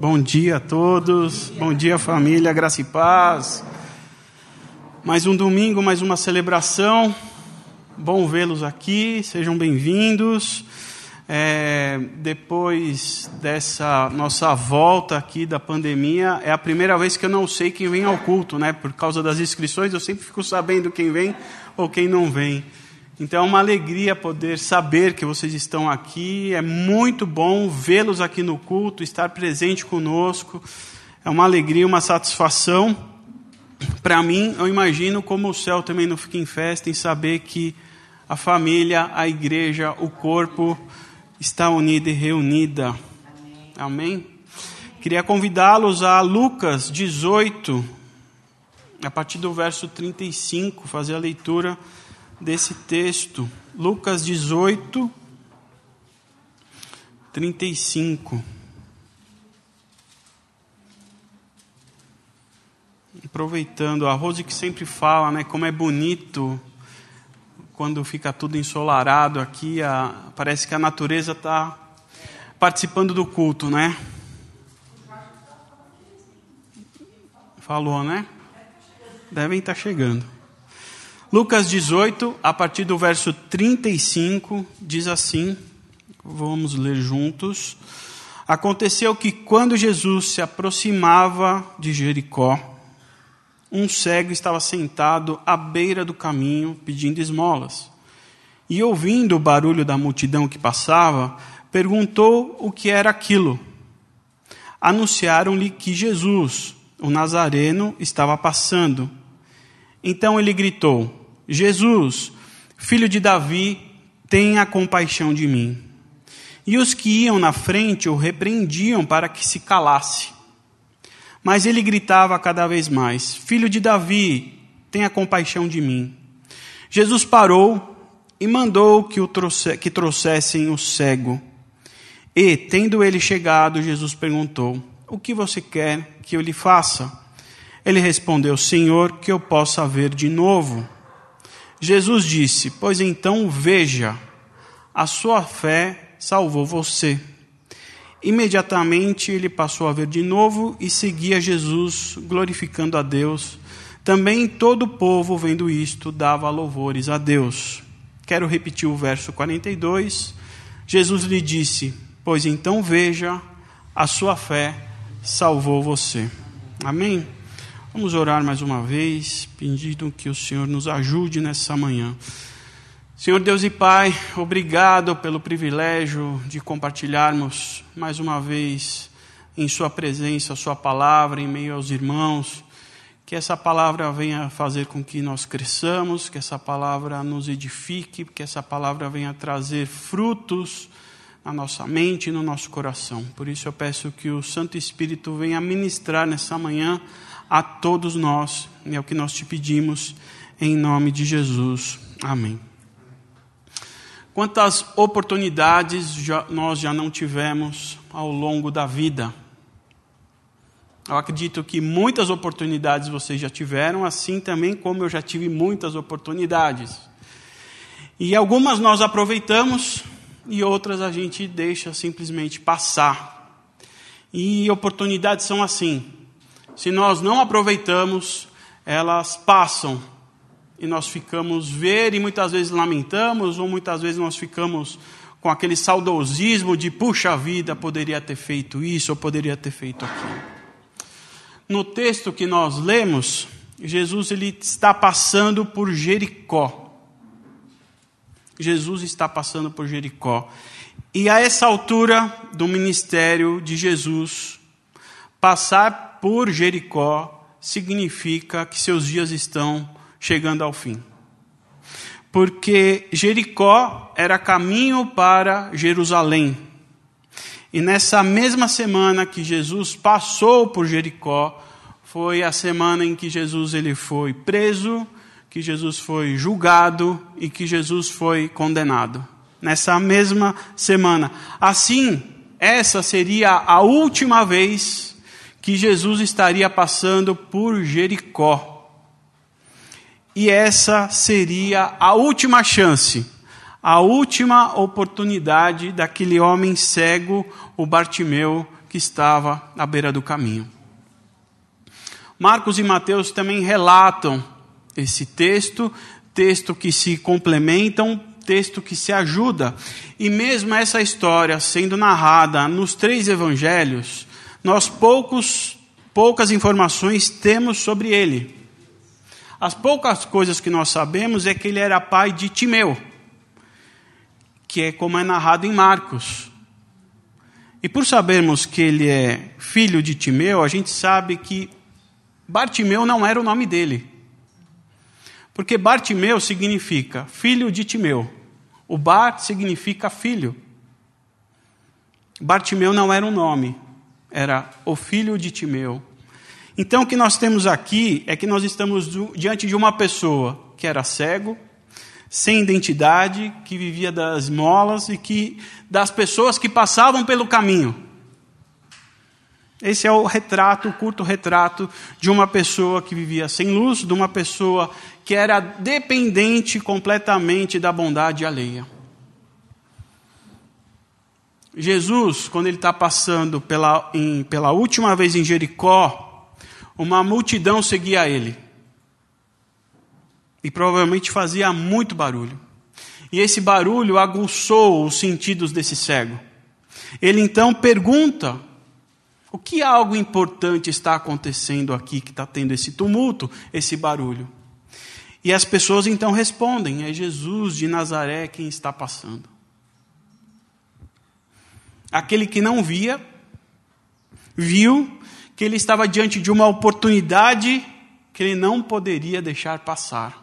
Bom dia a todos, bom dia família, graça e paz. Mais um domingo, mais uma celebração. Bom vê-los aqui, sejam bem-vindos. É, depois dessa nossa volta aqui da pandemia, é a primeira vez que eu não sei quem vem ao culto, né? Por causa das inscrições, eu sempre fico sabendo quem vem ou quem não vem. Então é uma alegria poder saber que vocês estão aqui. É muito bom vê-los aqui no culto, estar presente conosco. É uma alegria, uma satisfação. Para mim, eu imagino como o céu também não fica em festa em saber que a família, a igreja, o corpo está unida e reunida. Amém? Amém? Queria convidá-los a Lucas 18, a partir do verso 35, fazer a leitura desse texto. Lucas 18, 35. Aproveitando, a Rose que sempre fala, né, como é bonito quando fica tudo ensolarado aqui, a, parece que a natureza está participando do culto, né? Falou, né? Devem estar tá chegando. Lucas 18, a partir do verso 35, diz assim: vamos ler juntos. Aconteceu que quando Jesus se aproximava de Jericó, um cego estava sentado à beira do caminho pedindo esmolas. E ouvindo o barulho da multidão que passava, perguntou o que era aquilo. Anunciaram-lhe que Jesus, o Nazareno, estava passando. Então ele gritou: Jesus, filho de Davi, tenha compaixão de mim. E os que iam na frente o repreendiam para que se calasse. Mas ele gritava cada vez mais: Filho de Davi, tenha compaixão de mim. Jesus parou e mandou que, o trouxe, que trouxessem o cego. E, tendo ele chegado, Jesus perguntou: O que você quer que eu lhe faça? Ele respondeu: Senhor, que eu possa ver de novo. Jesus disse: Pois então veja, a sua fé salvou você. Imediatamente ele passou a ver de novo e seguia Jesus, glorificando a Deus. Também todo o povo, vendo isto, dava louvores a Deus. Quero repetir o verso 42. Jesus lhe disse: Pois então veja, a sua fé salvou você. Amém? Vamos orar mais uma vez, pedindo que o Senhor nos ajude nessa manhã. Senhor Deus e Pai, obrigado pelo privilégio de compartilharmos mais uma vez em Sua presença, Sua palavra, em meio aos irmãos. Que essa palavra venha fazer com que nós cresçamos, que essa palavra nos edifique, que essa palavra venha trazer frutos na nossa mente e no nosso coração. Por isso eu peço que o Santo Espírito venha ministrar nessa manhã a todos nós, e é o que nós te pedimos, em nome de Jesus. Amém. Quantas oportunidades já, nós já não tivemos ao longo da vida? Eu acredito que muitas oportunidades vocês já tiveram, assim também como eu já tive muitas oportunidades. E algumas nós aproveitamos e outras a gente deixa simplesmente passar. E oportunidades são assim se nós não aproveitamos, elas passam e nós ficamos ver e muitas vezes lamentamos, ou muitas vezes nós ficamos com aquele saudosismo de puxa vida, poderia ter feito isso ou poderia ter feito aquilo. No texto que nós lemos, Jesus ele está passando por Jericó. Jesus está passando por Jericó. E a essa altura do ministério de Jesus, passar por Jericó significa que seus dias estão chegando ao fim. Porque Jericó era caminho para Jerusalém. E nessa mesma semana que Jesus passou por Jericó, foi a semana em que Jesus ele foi preso, que Jesus foi julgado e que Jesus foi condenado. Nessa mesma semana. Assim, essa seria a última vez que Jesus estaria passando por Jericó. E essa seria a última chance, a última oportunidade daquele homem cego, o Bartimeu, que estava à beira do caminho. Marcos e Mateus também relatam esse texto, texto que se complementam, texto que se ajuda. E mesmo essa história sendo narrada nos três evangelhos, nós poucos, poucas informações temos sobre ele. As poucas coisas que nós sabemos é que ele era pai de Timeu, que é como é narrado em Marcos. E por sabermos que ele é filho de Timeu, a gente sabe que Bartimeu não era o nome dele. Porque Bartimeu significa filho de Timeu. O Bar significa filho. Bartimeu não era um nome, era o filho de Timeu. Então o que nós temos aqui é que nós estamos diante de uma pessoa que era cego, sem identidade, que vivia das molas e que das pessoas que passavam pelo caminho. Esse é o retrato, o curto retrato de uma pessoa que vivia sem luz, de uma pessoa que era dependente completamente da bondade alheia. Jesus, quando ele está passando pela, em, pela última vez em Jericó, uma multidão seguia ele. E provavelmente fazia muito barulho. E esse barulho aguçou os sentidos desse cego. Ele então pergunta o que algo importante está acontecendo aqui que está tendo esse tumulto, esse barulho? E as pessoas então respondem: é Jesus de Nazaré quem está passando. Aquele que não via, viu que ele estava diante de uma oportunidade que ele não poderia deixar passar.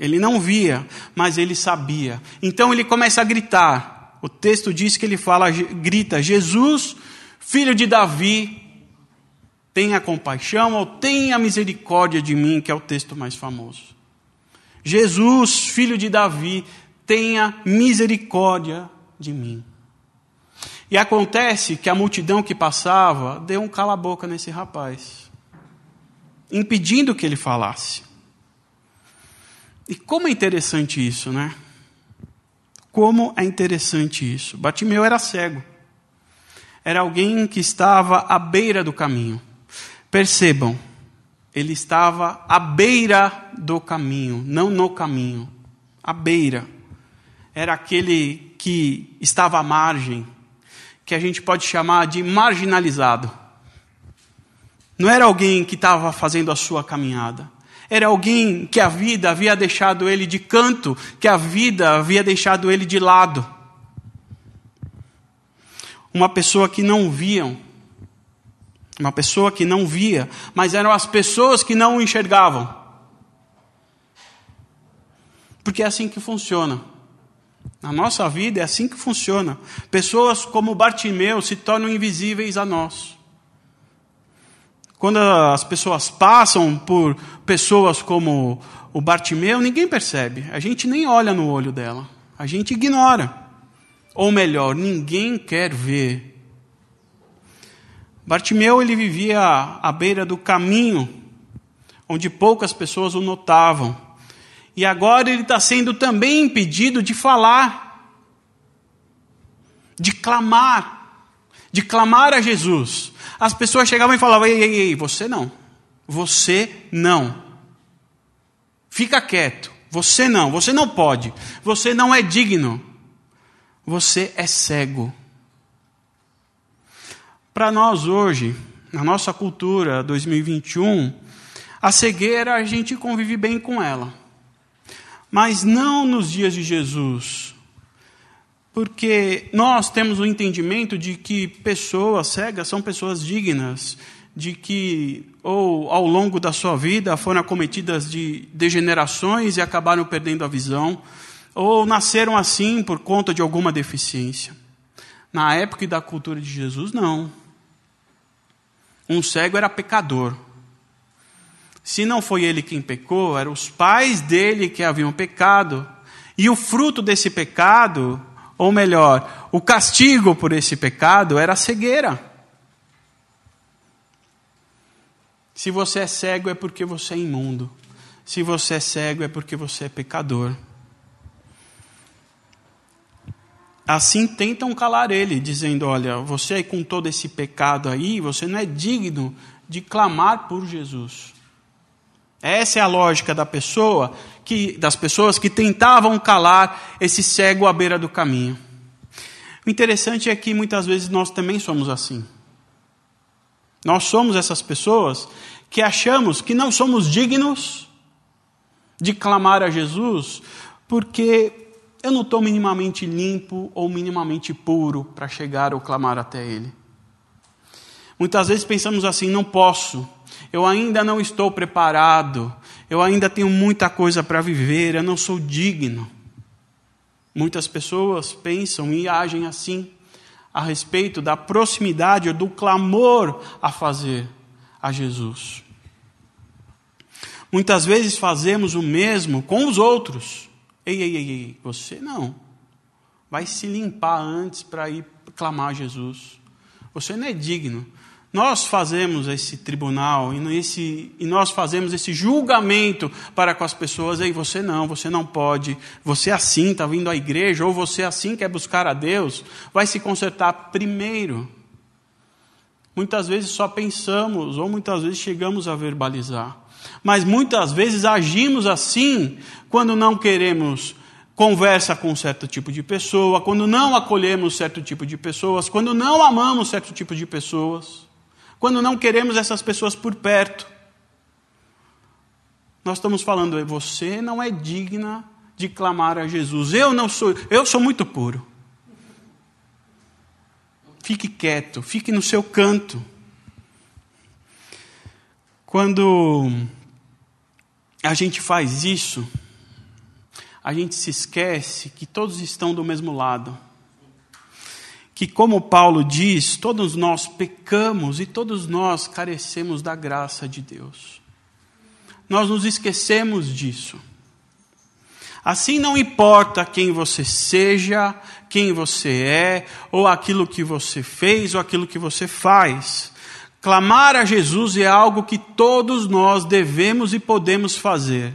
Ele não via, mas ele sabia. Então ele começa a gritar: o texto diz que ele fala, grita: Jesus, filho de Davi, tenha compaixão ou tenha misericórdia de mim, que é o texto mais famoso. Jesus, filho de Davi, tenha misericórdia de mim. E acontece que a multidão que passava deu um cala-boca nesse rapaz, impedindo que ele falasse. E como é interessante isso, né? Como é interessante isso. Batimeu era cego. Era alguém que estava à beira do caminho. Percebam, ele estava à beira do caminho, não no caminho. À beira. Era aquele que estava à margem, que a gente pode chamar de marginalizado. Não era alguém que estava fazendo a sua caminhada. Era alguém que a vida havia deixado ele de canto, que a vida havia deixado ele de lado. Uma pessoa que não viam. Uma pessoa que não via, mas eram as pessoas que não o enxergavam. Porque é assim que funciona. Na nossa vida é assim que funciona. Pessoas como Bartimeu se tornam invisíveis a nós. Quando as pessoas passam por pessoas como o Bartimeu, ninguém percebe. A gente nem olha no olho dela. A gente ignora. Ou melhor, ninguém quer ver. Bartimeu ele vivia à beira do caminho, onde poucas pessoas o notavam. E agora ele está sendo também impedido de falar, de clamar, de clamar a Jesus as pessoas chegavam e falavam: ei, ei, ei, você não. Você não. Fica quieto. Você não. Você não pode. Você não é digno. Você é cego. Para nós hoje, na nossa cultura 2021, a cegueira a gente convive bem com ela. Mas não nos dias de Jesus. Porque nós temos o entendimento de que pessoas cegas são pessoas dignas, de que ou ao longo da sua vida foram acometidas de degenerações e acabaram perdendo a visão, ou nasceram assim por conta de alguma deficiência. Na época da cultura de Jesus, não. Um cego era pecador. Se não foi ele quem pecou, eram os pais dele que haviam pecado. E o fruto desse pecado ou melhor, o castigo por esse pecado era a cegueira. Se você é cego é porque você é imundo. Se você é cego é porque você é pecador. assim tentam calar ele, dizendo: Olha, você com todo esse pecado aí, você não é digno de clamar por Jesus. Essa é a lógica da pessoa que, das pessoas que tentavam calar esse cego à beira do caminho. O interessante é que muitas vezes nós também somos assim. Nós somos essas pessoas que achamos que não somos dignos de clamar a Jesus porque eu não estou minimamente limpo ou minimamente puro para chegar ou clamar até Ele. Muitas vezes pensamos assim: não posso, eu ainda não estou preparado, eu ainda tenho muita coisa para viver, eu não sou digno. Muitas pessoas pensam e agem assim a respeito da proximidade ou do clamor a fazer a Jesus. Muitas vezes fazemos o mesmo com os outros. Ei, ei, ei, ei, você não. Vai se limpar antes para ir clamar a Jesus. Você não é digno. Nós fazemos esse tribunal e, esse, e nós fazemos esse julgamento para com as pessoas. Ei, você não, você não pode. Você assim está vindo à igreja, ou você assim quer buscar a Deus. Vai se consertar primeiro. Muitas vezes só pensamos, ou muitas vezes chegamos a verbalizar. Mas muitas vezes agimos assim quando não queremos conversa com certo tipo de pessoa, quando não acolhemos certo tipo de pessoas, quando não amamos certo tipo de pessoas quando não queremos essas pessoas por perto. Nós estamos falando, você não é digna de clamar a Jesus. Eu não sou, eu sou muito puro. Fique quieto, fique no seu canto. Quando a gente faz isso, a gente se esquece que todos estão do mesmo lado que, como Paulo diz, todos nós pecamos e todos nós carecemos da graça de Deus. Nós nos esquecemos disso. Assim não importa quem você seja, quem você é, ou aquilo que você fez, ou aquilo que você faz. Clamar a Jesus é algo que todos nós devemos e podemos fazer.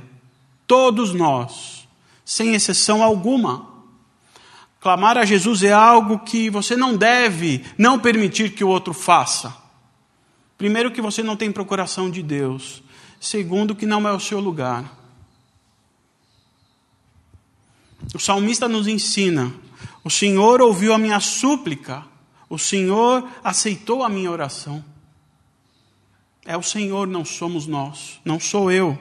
Todos nós, sem exceção alguma. Clamar a Jesus é algo que você não deve não permitir que o outro faça. Primeiro, que você não tem procuração de Deus. Segundo, que não é o seu lugar. O salmista nos ensina: o Senhor ouviu a minha súplica, o Senhor aceitou a minha oração. É o Senhor, não somos nós, não sou eu.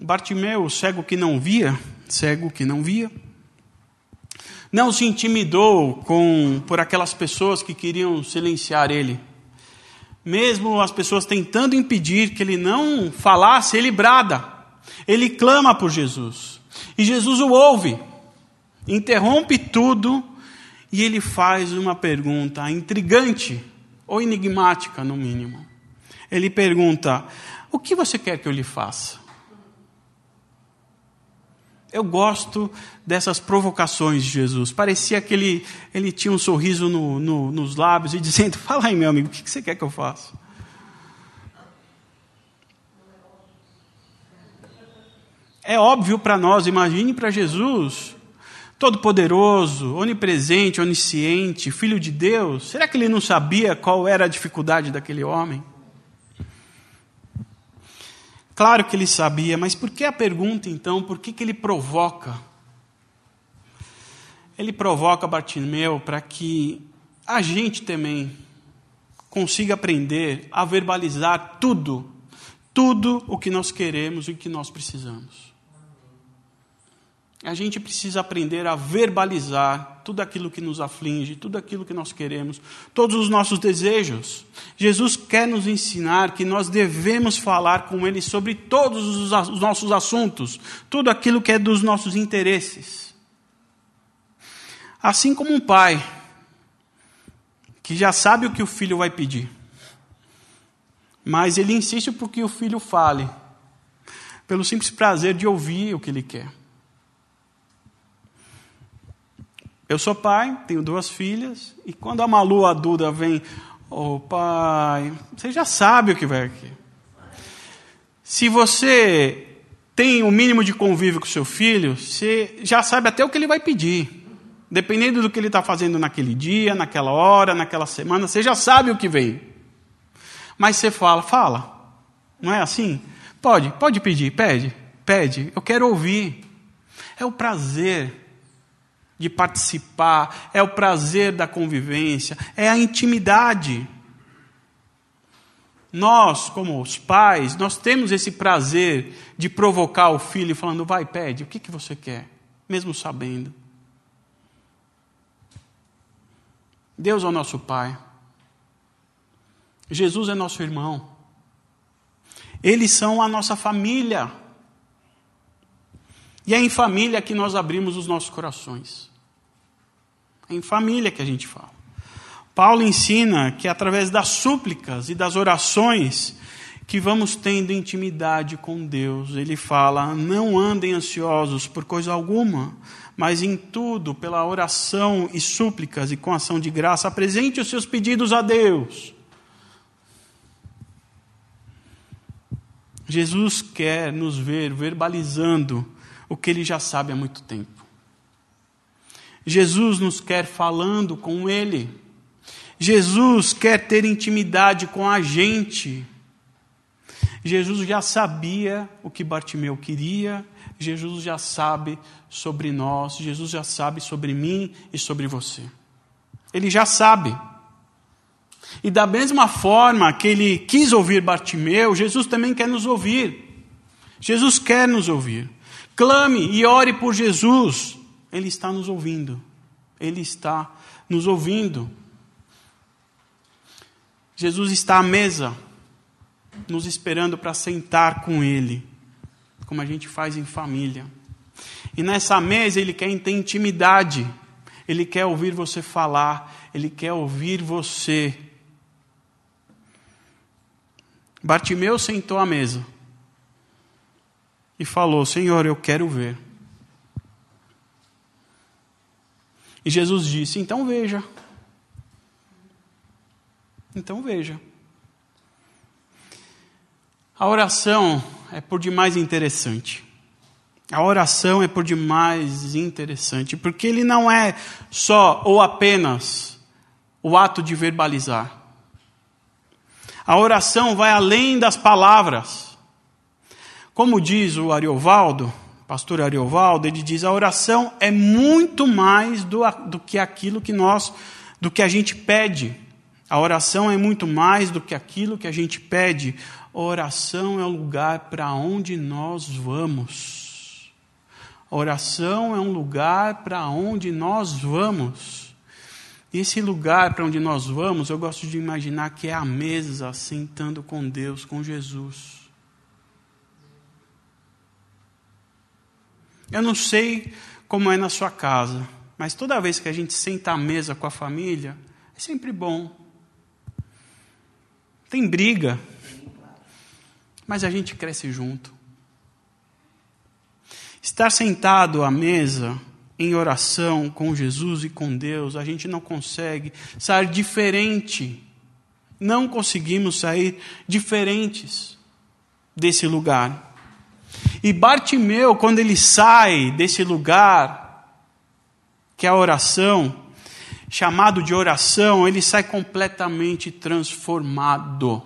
Bartimeu, cego que não via, cego que não via, não se intimidou com por aquelas pessoas que queriam silenciar ele. Mesmo as pessoas tentando impedir que ele não falasse, ele brada. Ele clama por Jesus. E Jesus o ouve. Interrompe tudo e ele faz uma pergunta intrigante ou enigmática, no mínimo. Ele pergunta: O que você quer que eu lhe faça? Eu gosto dessas provocações de Jesus. Parecia que ele, ele tinha um sorriso no, no, nos lábios e dizendo: Fala aí, meu amigo, o que você quer que eu faça? É óbvio para nós, imagine para Jesus, todo-poderoso, onipresente, onisciente, filho de Deus. Será que ele não sabia qual era a dificuldade daquele homem? Claro que ele sabia, mas por que a pergunta então? Por que, que ele provoca? Ele provoca Bartimeu para que a gente também consiga aprender a verbalizar tudo, tudo o que nós queremos e o que nós precisamos. A gente precisa aprender a verbalizar tudo aquilo que nos aflige, tudo aquilo que nós queremos, todos os nossos desejos. Jesus quer nos ensinar que nós devemos falar com Ele sobre todos os nossos assuntos, tudo aquilo que é dos nossos interesses. Assim como um pai que já sabe o que o filho vai pedir, mas ele insiste por que o filho fale, pelo simples prazer de ouvir o que ele quer. Eu sou pai, tenho duas filhas, e quando a Malu, a Duda, vem, ô oh, pai, você já sabe o que vai aqui. Se você tem o um mínimo de convívio com seu filho, você já sabe até o que ele vai pedir. Dependendo do que ele está fazendo naquele dia, naquela hora, naquela semana, você já sabe o que vem. Mas você fala, fala. Não é assim? Pode, pode pedir, pede, pede. Eu quero ouvir. É o prazer de participar, é o prazer da convivência, é a intimidade. Nós, como os pais, nós temos esse prazer de provocar o filho falando, vai, pede, o que, que você quer? Mesmo sabendo. Deus é o nosso Pai. Jesus é nosso irmão. Eles são a nossa família. E é em família que nós abrimos os nossos corações. É em família que a gente fala. Paulo ensina que através das súplicas e das orações que vamos tendo intimidade com Deus. Ele fala: não andem ansiosos por coisa alguma, mas em tudo, pela oração e súplicas e com ação de graça, apresente os seus pedidos a Deus. Jesus quer nos ver verbalizando o que ele já sabe há muito tempo. Jesus nos quer falando com ele. Jesus quer ter intimidade com a gente. Jesus já sabia o que Bartimeu queria, Jesus já sabe sobre nós, Jesus já sabe sobre mim e sobre você. Ele já sabe. E da mesma forma que ele quis ouvir Bartimeu, Jesus também quer nos ouvir. Jesus quer nos ouvir. Clame e ore por Jesus. Ele está nos ouvindo. Ele está nos ouvindo. Jesus está à mesa, nos esperando para sentar com Ele, como a gente faz em família. E nessa mesa Ele quer ter intimidade, Ele quer ouvir você falar, Ele quer ouvir você. Bartimeu sentou à mesa e falou: Senhor, eu quero ver. E Jesus disse: Então veja. Então veja. A oração é por demais interessante. A oração é por demais interessante, porque ele não é só ou apenas o ato de verbalizar. A oração vai além das palavras. Como diz o Ariovaldo, pastor Ariovaldo, ele diz: a oração é muito mais do, do que aquilo que nós, do que a gente pede. A oração é muito mais do que aquilo que a gente pede. A oração é o lugar para onde nós vamos. A oração é um lugar para onde nós vamos. Esse lugar para onde nós vamos, eu gosto de imaginar que é a mesa sentando com Deus, com Jesus. Eu não sei como é na sua casa, mas toda vez que a gente senta à mesa com a família, é sempre bom. Tem briga, mas a gente cresce junto. Estar sentado à mesa em oração com Jesus e com Deus, a gente não consegue sair diferente. Não conseguimos sair diferentes desse lugar. E Bartimeu, quando ele sai desse lugar, que é a oração, chamado de oração, ele sai completamente transformado.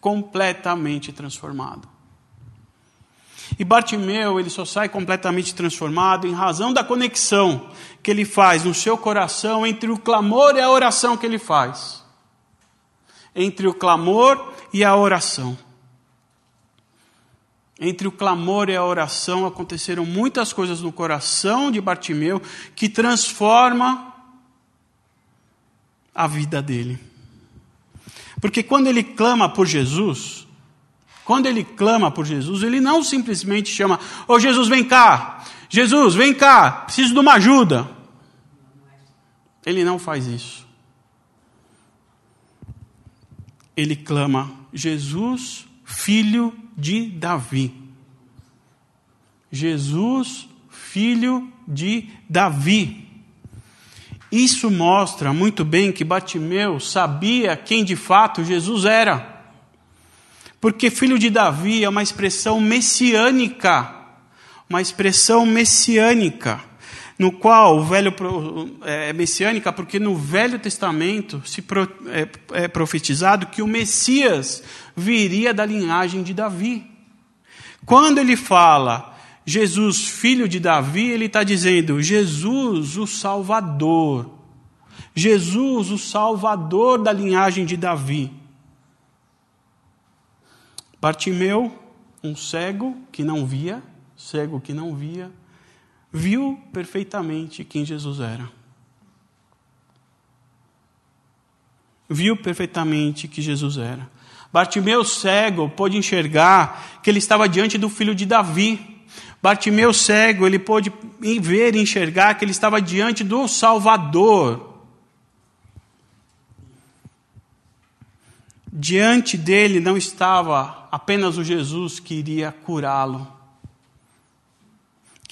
Completamente transformado. E Bartimeu, ele só sai completamente transformado em razão da conexão que ele faz no seu coração entre o clamor e a oração que ele faz. Entre o clamor e a oração. Entre o clamor e a oração aconteceram muitas coisas no coração de Bartimeu que transforma a vida dele. Porque quando ele clama por Jesus, quando ele clama por Jesus, ele não simplesmente chama: Ô oh, Jesus, vem cá! Jesus, vem cá! Preciso de uma ajuda. Ele não faz isso. Ele clama: Jesus, filho de Davi. Jesus, filho de Davi. Isso mostra muito bem que Batimeu sabia quem de fato Jesus era. Porque filho de Davi é uma expressão messiânica. Uma expressão messiânica. No qual o velho é, é messiânica, porque no Velho Testamento se pro, é, é profetizado que o Messias viria da linhagem de Davi. Quando ele fala Jesus, filho de Davi, ele está dizendo Jesus, o Salvador. Jesus, o Salvador da linhagem de Davi. Bartimeu, um cego que não via, cego que não via, viu perfeitamente quem Jesus era. Viu perfeitamente que Jesus era. Bartimeu cego pôde enxergar que ele estava diante do filho de Davi. Bartimeu cego, ele pôde ver e enxergar que ele estava diante do Salvador. Diante dele não estava apenas o Jesus que iria curá-lo,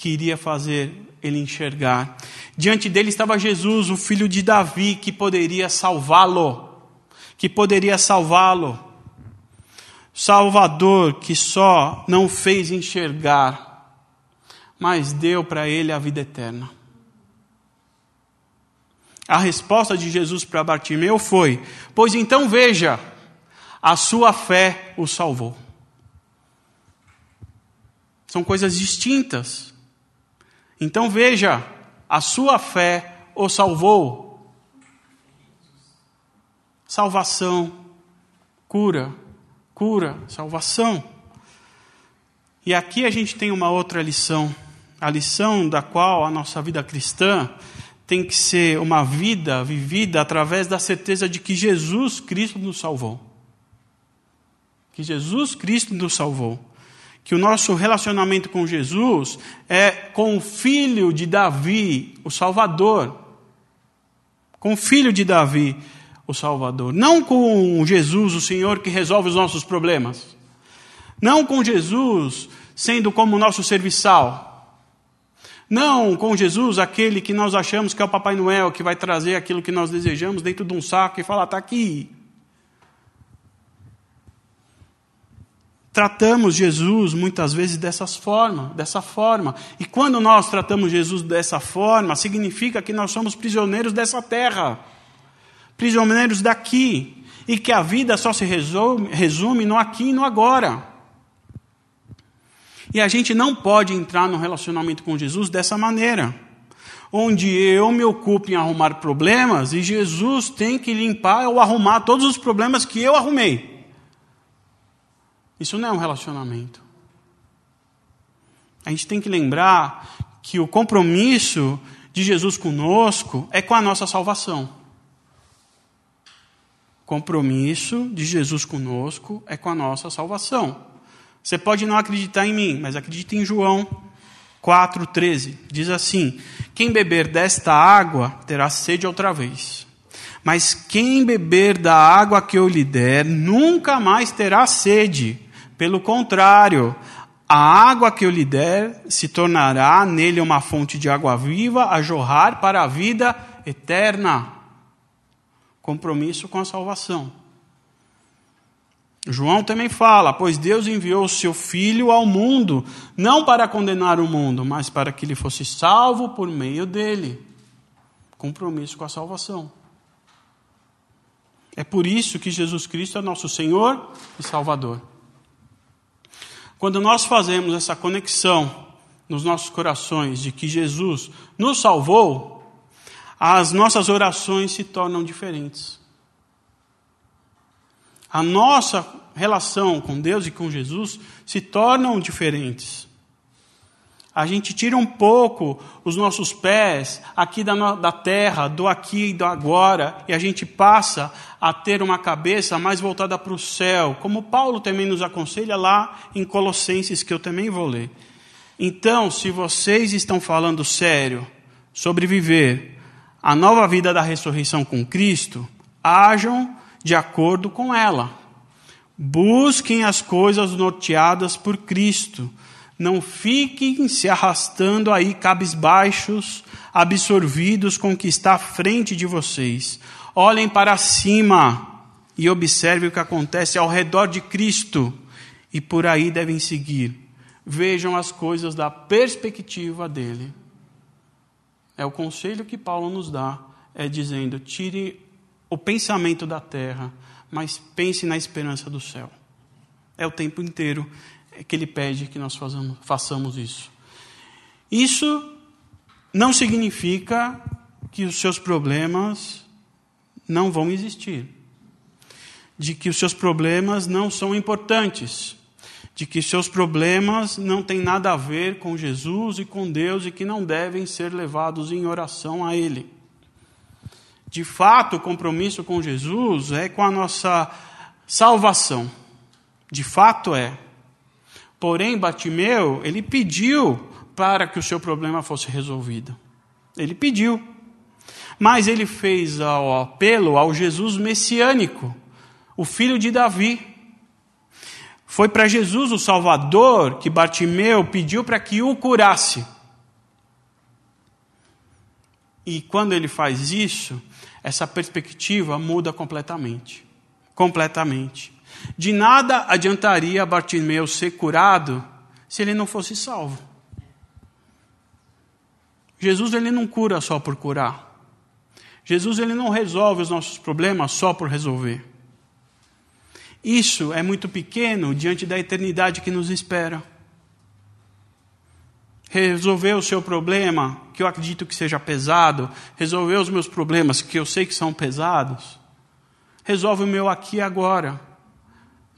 que iria fazer ele enxergar. Diante dele estava Jesus, o filho de Davi, que poderia salvá-lo, que poderia salvá-lo. Salvador que só não fez enxergar, mas deu para ele a vida eterna. A resposta de Jesus para Bartimeu foi: Pois então veja, a sua fé o salvou. São coisas distintas. Então veja, a sua fé o salvou. Salvação, cura, cura, salvação. E aqui a gente tem uma outra lição, a lição da qual a nossa vida cristã tem que ser uma vida vivida através da certeza de que Jesus Cristo nos salvou. Que Jesus Cristo nos salvou que o nosso relacionamento com Jesus é com o filho de Davi, o Salvador. Com o filho de Davi, o Salvador. Não com Jesus, o Senhor que resolve os nossos problemas. Não com Jesus sendo como nosso serviçal. Não com Jesus, aquele que nós achamos que é o Papai Noel, que vai trazer aquilo que nós desejamos dentro de um saco e falar: está aqui. Tratamos Jesus muitas vezes dessas forma, dessa forma. E quando nós tratamos Jesus dessa forma, significa que nós somos prisioneiros dessa terra, prisioneiros daqui, e que a vida só se resume, resume no aqui e no agora. E a gente não pode entrar no relacionamento com Jesus dessa maneira, onde eu me ocupo em arrumar problemas e Jesus tem que limpar ou arrumar todos os problemas que eu arrumei. Isso não é um relacionamento. A gente tem que lembrar que o compromisso de Jesus conosco é com a nossa salvação. Compromisso de Jesus conosco é com a nossa salvação. Você pode não acreditar em mim, mas acredite em João 4,13. Diz assim: Quem beber desta água terá sede outra vez. Mas quem beber da água que eu lhe der, nunca mais terá sede. Pelo contrário, a água que eu lhe der se tornará nele uma fonte de água viva a jorrar para a vida eterna. Compromisso com a salvação. João também fala: Pois Deus enviou o seu Filho ao mundo, não para condenar o mundo, mas para que ele fosse salvo por meio dele. Compromisso com a salvação. É por isso que Jesus Cristo é nosso Senhor e Salvador. Quando nós fazemos essa conexão nos nossos corações de que Jesus nos salvou, as nossas orações se tornam diferentes. A nossa relação com Deus e com Jesus se tornam diferentes a gente tira um pouco os nossos pés aqui da, da terra, do aqui e do agora, e a gente passa a ter uma cabeça mais voltada para o céu, como Paulo também nos aconselha lá em Colossenses, que eu também vou ler. Então, se vocês estão falando sério sobre viver a nova vida da ressurreição com Cristo, ajam de acordo com ela. Busquem as coisas norteadas por Cristo não fiquem se arrastando aí cabisbaixos, absorvidos com o que está à frente de vocês. Olhem para cima e observem o que acontece ao redor de Cristo e por aí devem seguir. Vejam as coisas da perspectiva dele. É o conselho que Paulo nos dá, é dizendo: tire o pensamento da terra, mas pense na esperança do céu. É o tempo inteiro que ele pede que nós façamos, façamos isso. Isso não significa que os seus problemas não vão existir, de que os seus problemas não são importantes, de que seus problemas não têm nada a ver com Jesus e com Deus e que não devem ser levados em oração a Ele. De fato, o compromisso com Jesus é com a nossa salvação. De fato é. Porém, Batimeu, ele pediu para que o seu problema fosse resolvido. Ele pediu. Mas ele fez o apelo ao Jesus messiânico, o filho de Davi. Foi para Jesus, o Salvador, que Bartimeu pediu para que o curasse. E quando ele faz isso, essa perspectiva muda completamente. Completamente. De nada adiantaria Bartimeu ser curado se ele não fosse salvo. Jesus ele não cura só por curar. Jesus ele não resolve os nossos problemas só por resolver. Isso é muito pequeno diante da eternidade que nos espera. Resolver o seu problema, que eu acredito que seja pesado, resolver os meus problemas, que eu sei que são pesados, resolve o meu aqui e agora.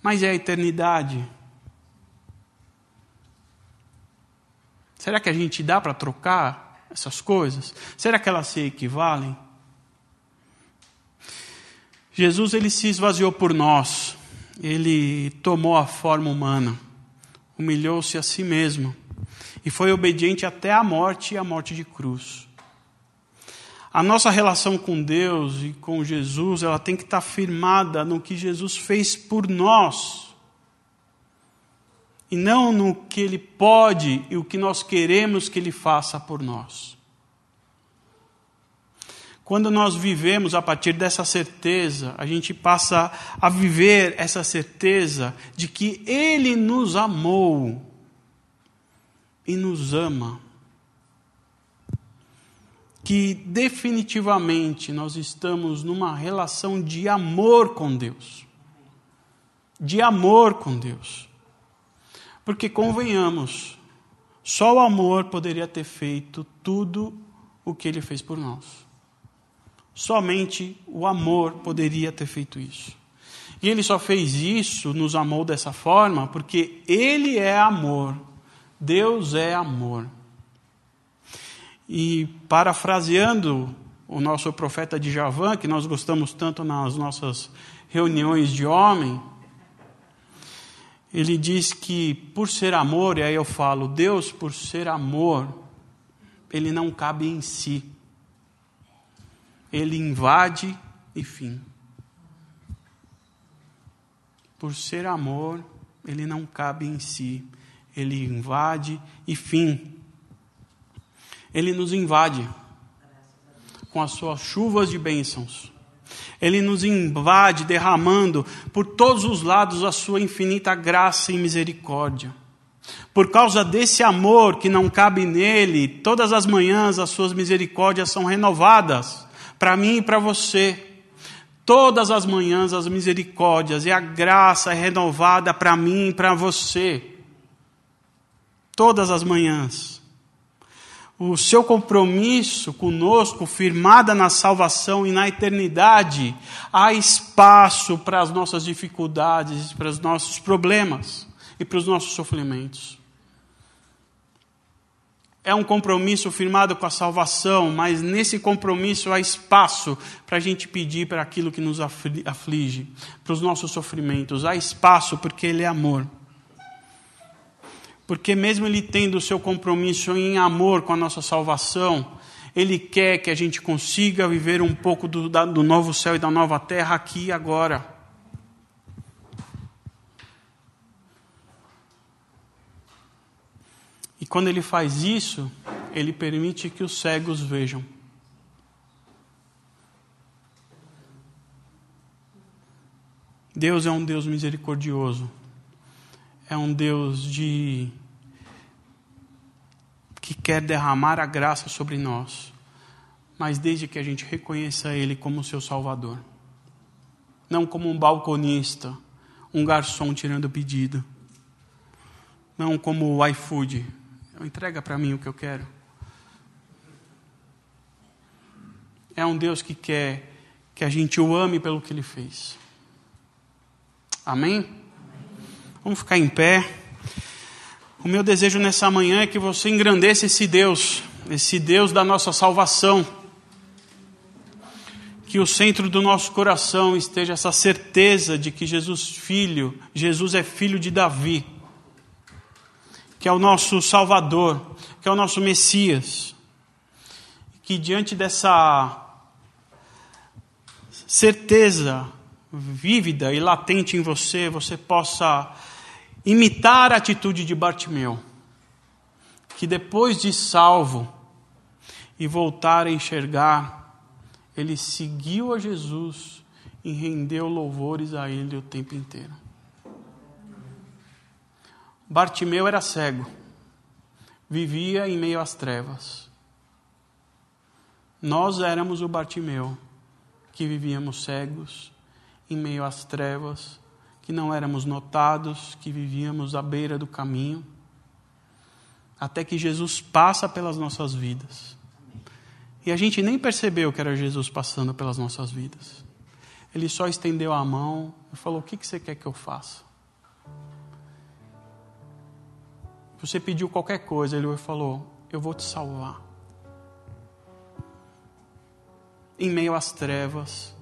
Mas é a eternidade. Será que a gente dá para trocar essas coisas? Será que elas se equivalem? Jesus ele se esvaziou por nós. Ele tomou a forma humana, humilhou-se a si mesmo e foi obediente até a morte e a morte de cruz. A nossa relação com Deus e com Jesus, ela tem que estar firmada no que Jesus fez por nós. E não no que ele pode e o que nós queremos que ele faça por nós. Quando nós vivemos a partir dessa certeza, a gente passa a viver essa certeza de que Ele nos amou e nos ama. Que definitivamente nós estamos numa relação de amor com Deus. De amor com Deus. Porque convenhamos, só o amor poderia ter feito tudo o que Ele fez por nós. Somente o amor poderia ter feito isso. E ele só fez isso, nos amou dessa forma, porque ele é amor. Deus é amor. E parafraseando o nosso profeta de Javan, que nós gostamos tanto nas nossas reuniões de homem, ele diz que por ser amor, e aí eu falo, Deus por ser amor, ele não cabe em si ele invade e fim. Por ser amor, ele não cabe em si, ele invade e fim. Ele nos invade com as suas chuvas de bênçãos. Ele nos invade derramando por todos os lados a sua infinita graça e misericórdia. Por causa desse amor que não cabe nele, todas as manhãs as suas misericórdias são renovadas para mim e para você. Todas as manhãs as misericórdias e a graça é renovada para mim e para você. Todas as manhãs. O seu compromisso conosco, firmada na salvação e na eternidade, há espaço para as nossas dificuldades, para os nossos problemas e para os nossos sofrimentos é um compromisso firmado com a salvação, mas nesse compromisso há espaço para a gente pedir para aquilo que nos aflige, para os nossos sofrimentos. Há espaço porque Ele é amor. Porque, mesmo Ele tendo o seu compromisso em amor com a nossa salvação, Ele quer que a gente consiga viver um pouco do, do novo céu e da nova terra aqui e agora. E quando ele faz isso, ele permite que os cegos vejam. Deus é um Deus misericordioso. É um Deus de que quer derramar a graça sobre nós, mas desde que a gente reconheça Ele como seu Salvador. Não como um balconista, um garçom tirando pedido. Não como o iFood. Entrega para mim o que eu quero. É um Deus que quer que a gente o ame pelo que Ele fez. Amém? Vamos ficar em pé. O meu desejo nessa manhã é que você engrandeça esse Deus, esse Deus da nossa salvação que o centro do nosso coração esteja essa certeza de que Jesus filho, Jesus é filho de Davi, que é o nosso Salvador, que é o nosso Messias. Que diante dessa certeza vívida e latente em você, você possa imitar a atitude de Bartimeu, que depois de salvo e voltar a enxergar ele seguiu a Jesus e rendeu louvores a Ele o tempo inteiro. Bartimeu era cego, vivia em meio às trevas. Nós éramos o Bartimeu, que vivíamos cegos, em meio às trevas, que não éramos notados, que vivíamos à beira do caminho, até que Jesus passa pelas nossas vidas e a gente nem percebeu que era Jesus passando pelas nossas vidas. Ele só estendeu a mão e falou: O que você quer que eu faça? Você pediu qualquer coisa, ele falou: Eu vou te salvar. Em meio às trevas,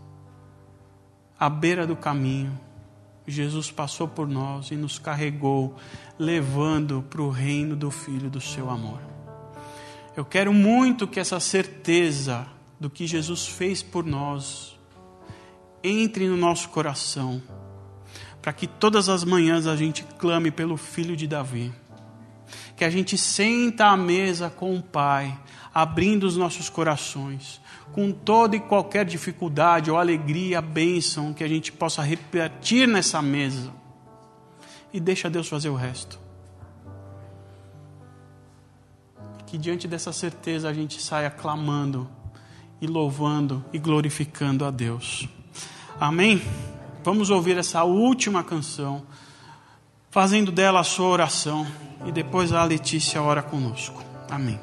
à beira do caminho, Jesus passou por nós e nos carregou, levando para o reino do Filho do seu amor. Eu quero muito que essa certeza do que Jesus fez por nós entre no nosso coração, para que todas as manhãs a gente clame pelo filho de Davi. Que a gente senta à mesa com o Pai, abrindo os nossos corações, com toda e qualquer dificuldade ou alegria, bênção que a gente possa repetir nessa mesa. E deixa Deus fazer o resto. que diante dessa certeza a gente saia clamando e louvando e glorificando a Deus. Amém? Vamos ouvir essa última canção, fazendo dela a sua oração, e depois a Letícia ora conosco. Amém.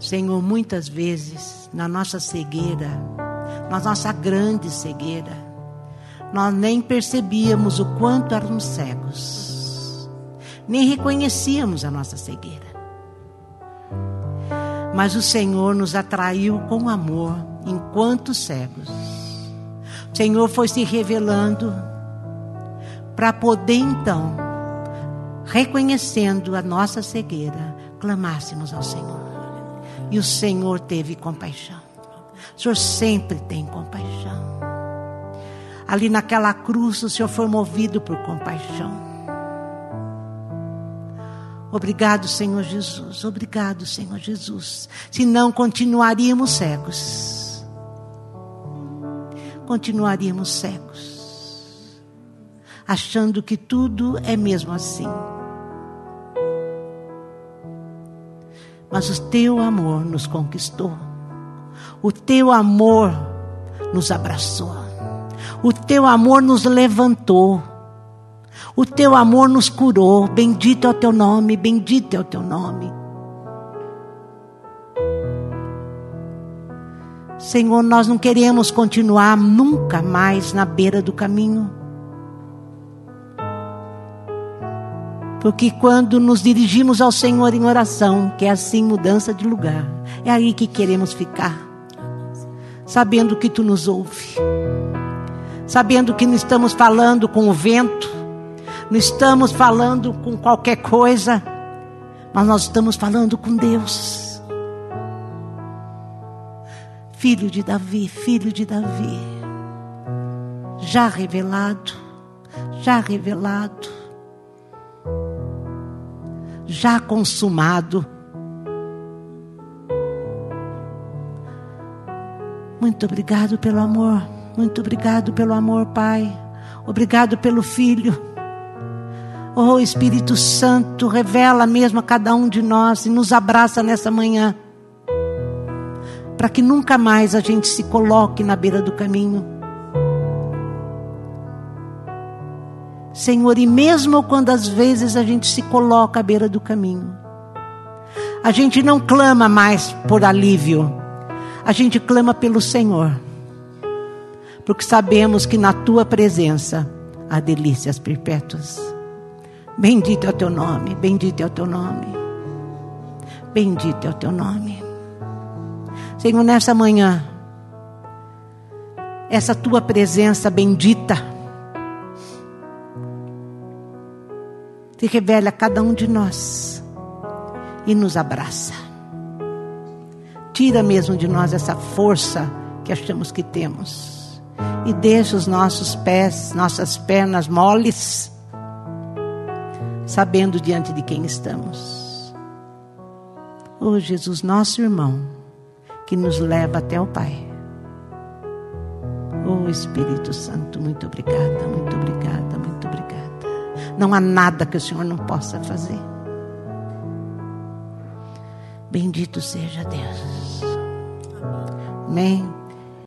Senhor, muitas vezes na nossa cegueira, na nossa grande cegueira, nós nem percebíamos o quanto éramos cegos nem reconhecíamos a nossa cegueira. Mas o Senhor nos atraiu com amor enquanto cegos. Senhor foi se revelando para poder então, reconhecendo a nossa cegueira, clamássemos ao Senhor. E o Senhor teve compaixão. O Senhor sempre tem compaixão. Ali naquela cruz, o Senhor foi movido por compaixão. Obrigado, Senhor Jesus. Obrigado, Senhor Jesus. Senão continuaríamos cegos. Continuaríamos cegos. Achando que tudo é mesmo assim. Mas o teu amor nos conquistou. O teu amor nos abraçou. O teu amor nos levantou. O teu amor nos curou. Bendito é o teu nome, bendito é o teu nome. Senhor, nós não queremos continuar nunca mais na beira do caminho. Porque quando nos dirigimos ao Senhor em oração, que é assim mudança de lugar, é aí que queremos ficar. Sabendo que tu nos ouve. Sabendo que não estamos falando com o vento, não estamos falando com qualquer coisa, mas nós estamos falando com Deus. Filho de Davi, filho de Davi, já revelado, já revelado, já consumado. Muito obrigado pelo amor, muito obrigado pelo amor, Pai. Obrigado pelo Filho. Oh Espírito Santo, revela mesmo a cada um de nós e nos abraça nessa manhã. Para que nunca mais a gente se coloque na beira do caminho. Senhor, e mesmo quando às vezes a gente se coloca à beira do caminho, a gente não clama mais por alívio, a gente clama pelo Senhor, porque sabemos que na tua presença há delícias perpétuas. Bendito é o teu nome, bendito é o teu nome, bendito é o teu nome. Senhor, nessa manhã, essa tua presença bendita, se revela a cada um de nós e nos abraça. Tira mesmo de nós essa força que achamos que temos e deixa os nossos pés, nossas pernas moles, sabendo diante de quem estamos. Oh Jesus, nosso irmão, que nos leva até o Pai. Oh Espírito Santo, muito obrigada, muito obrigada, muito obrigada. Não há nada que o Senhor não possa fazer. Bendito seja Deus. Amém.